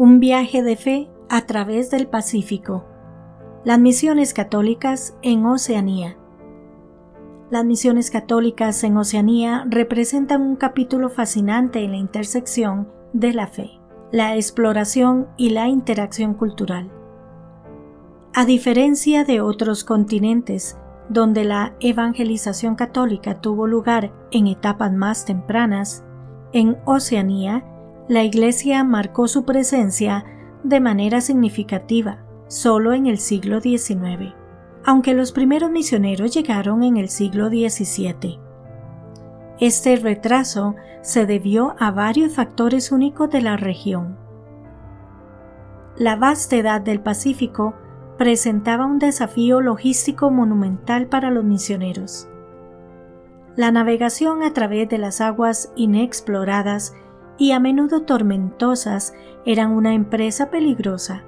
Un viaje de fe a través del Pacífico. Las misiones católicas en Oceanía. Las misiones católicas en Oceanía representan un capítulo fascinante en la intersección de la fe, la exploración y la interacción cultural. A diferencia de otros continentes, donde la evangelización católica tuvo lugar en etapas más tempranas, en Oceanía la Iglesia marcó su presencia de manera significativa solo en el siglo XIX, aunque los primeros misioneros llegaron en el siglo XVII. Este retraso se debió a varios factores únicos de la región. La vastedad del Pacífico presentaba un desafío logístico monumental para los misioneros. La navegación a través de las aguas inexploradas y a menudo tormentosas eran una empresa peligrosa.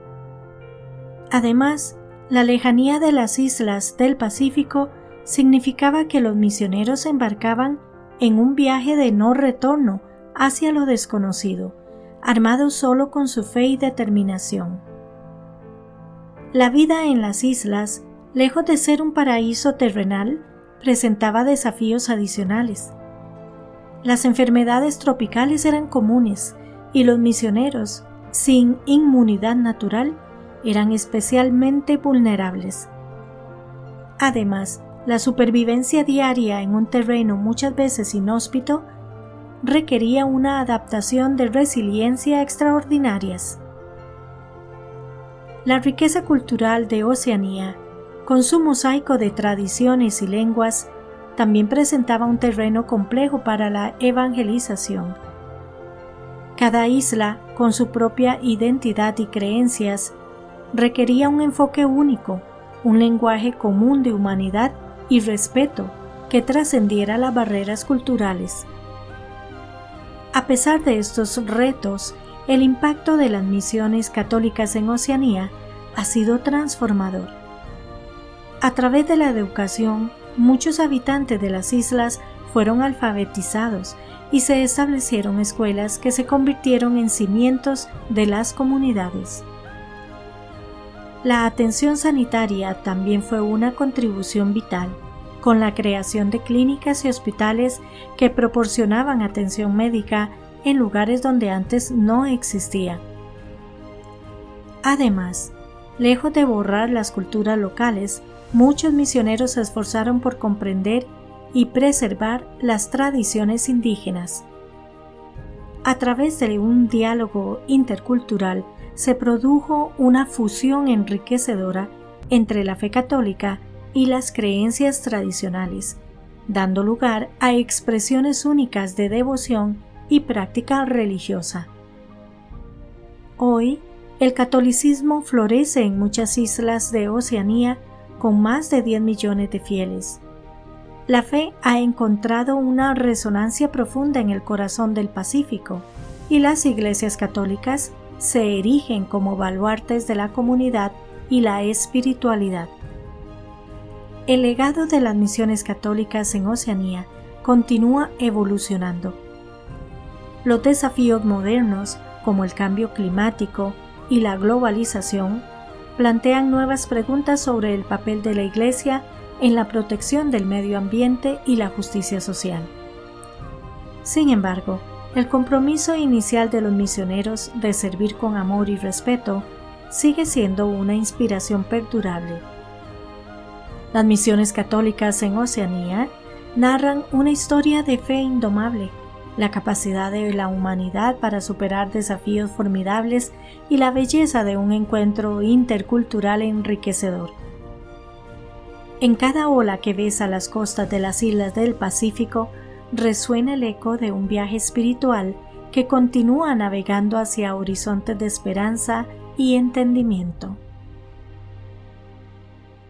Además, la lejanía de las islas del Pacífico significaba que los misioneros embarcaban en un viaje de no retorno hacia lo desconocido, armados solo con su fe y determinación. La vida en las islas, lejos de ser un paraíso terrenal, presentaba desafíos adicionales. Las enfermedades tropicales eran comunes y los misioneros, sin inmunidad natural, eran especialmente vulnerables. Además, la supervivencia diaria en un terreno muchas veces inhóspito requería una adaptación de resiliencia extraordinarias. La riqueza cultural de Oceanía, con su mosaico de tradiciones y lenguas, también presentaba un terreno complejo para la evangelización. Cada isla, con su propia identidad y creencias, requería un enfoque único, un lenguaje común de humanidad y respeto que trascendiera las barreras culturales. A pesar de estos retos, el impacto de las misiones católicas en Oceanía ha sido transformador. A través de la educación, muchos habitantes de las islas fueron alfabetizados y se establecieron escuelas que se convirtieron en cimientos de las comunidades. La atención sanitaria también fue una contribución vital, con la creación de clínicas y hospitales que proporcionaban atención médica en lugares donde antes no existía. Además, lejos de borrar las culturas locales, muchos misioneros se esforzaron por comprender y preservar las tradiciones indígenas. A través de un diálogo intercultural se produjo una fusión enriquecedora entre la fe católica y las creencias tradicionales, dando lugar a expresiones únicas de devoción y práctica religiosa. Hoy, el catolicismo florece en muchas islas de Oceanía con más de 10 millones de fieles. La fe ha encontrado una resonancia profunda en el corazón del Pacífico y las iglesias católicas se erigen como baluartes de la comunidad y la espiritualidad. El legado de las misiones católicas en Oceanía continúa evolucionando. Los desafíos modernos, como el cambio climático y la globalización, plantean nuevas preguntas sobre el papel de la Iglesia en la protección del medio ambiente y la justicia social. Sin embargo, el compromiso inicial de los misioneros de servir con amor y respeto sigue siendo una inspiración perdurable. Las misiones católicas en Oceanía narran una historia de fe indomable la capacidad de la humanidad para superar desafíos formidables y la belleza de un encuentro intercultural enriquecedor. En cada ola que besa las costas de las islas del Pacífico resuena el eco de un viaje espiritual que continúa navegando hacia horizontes de esperanza y entendimiento.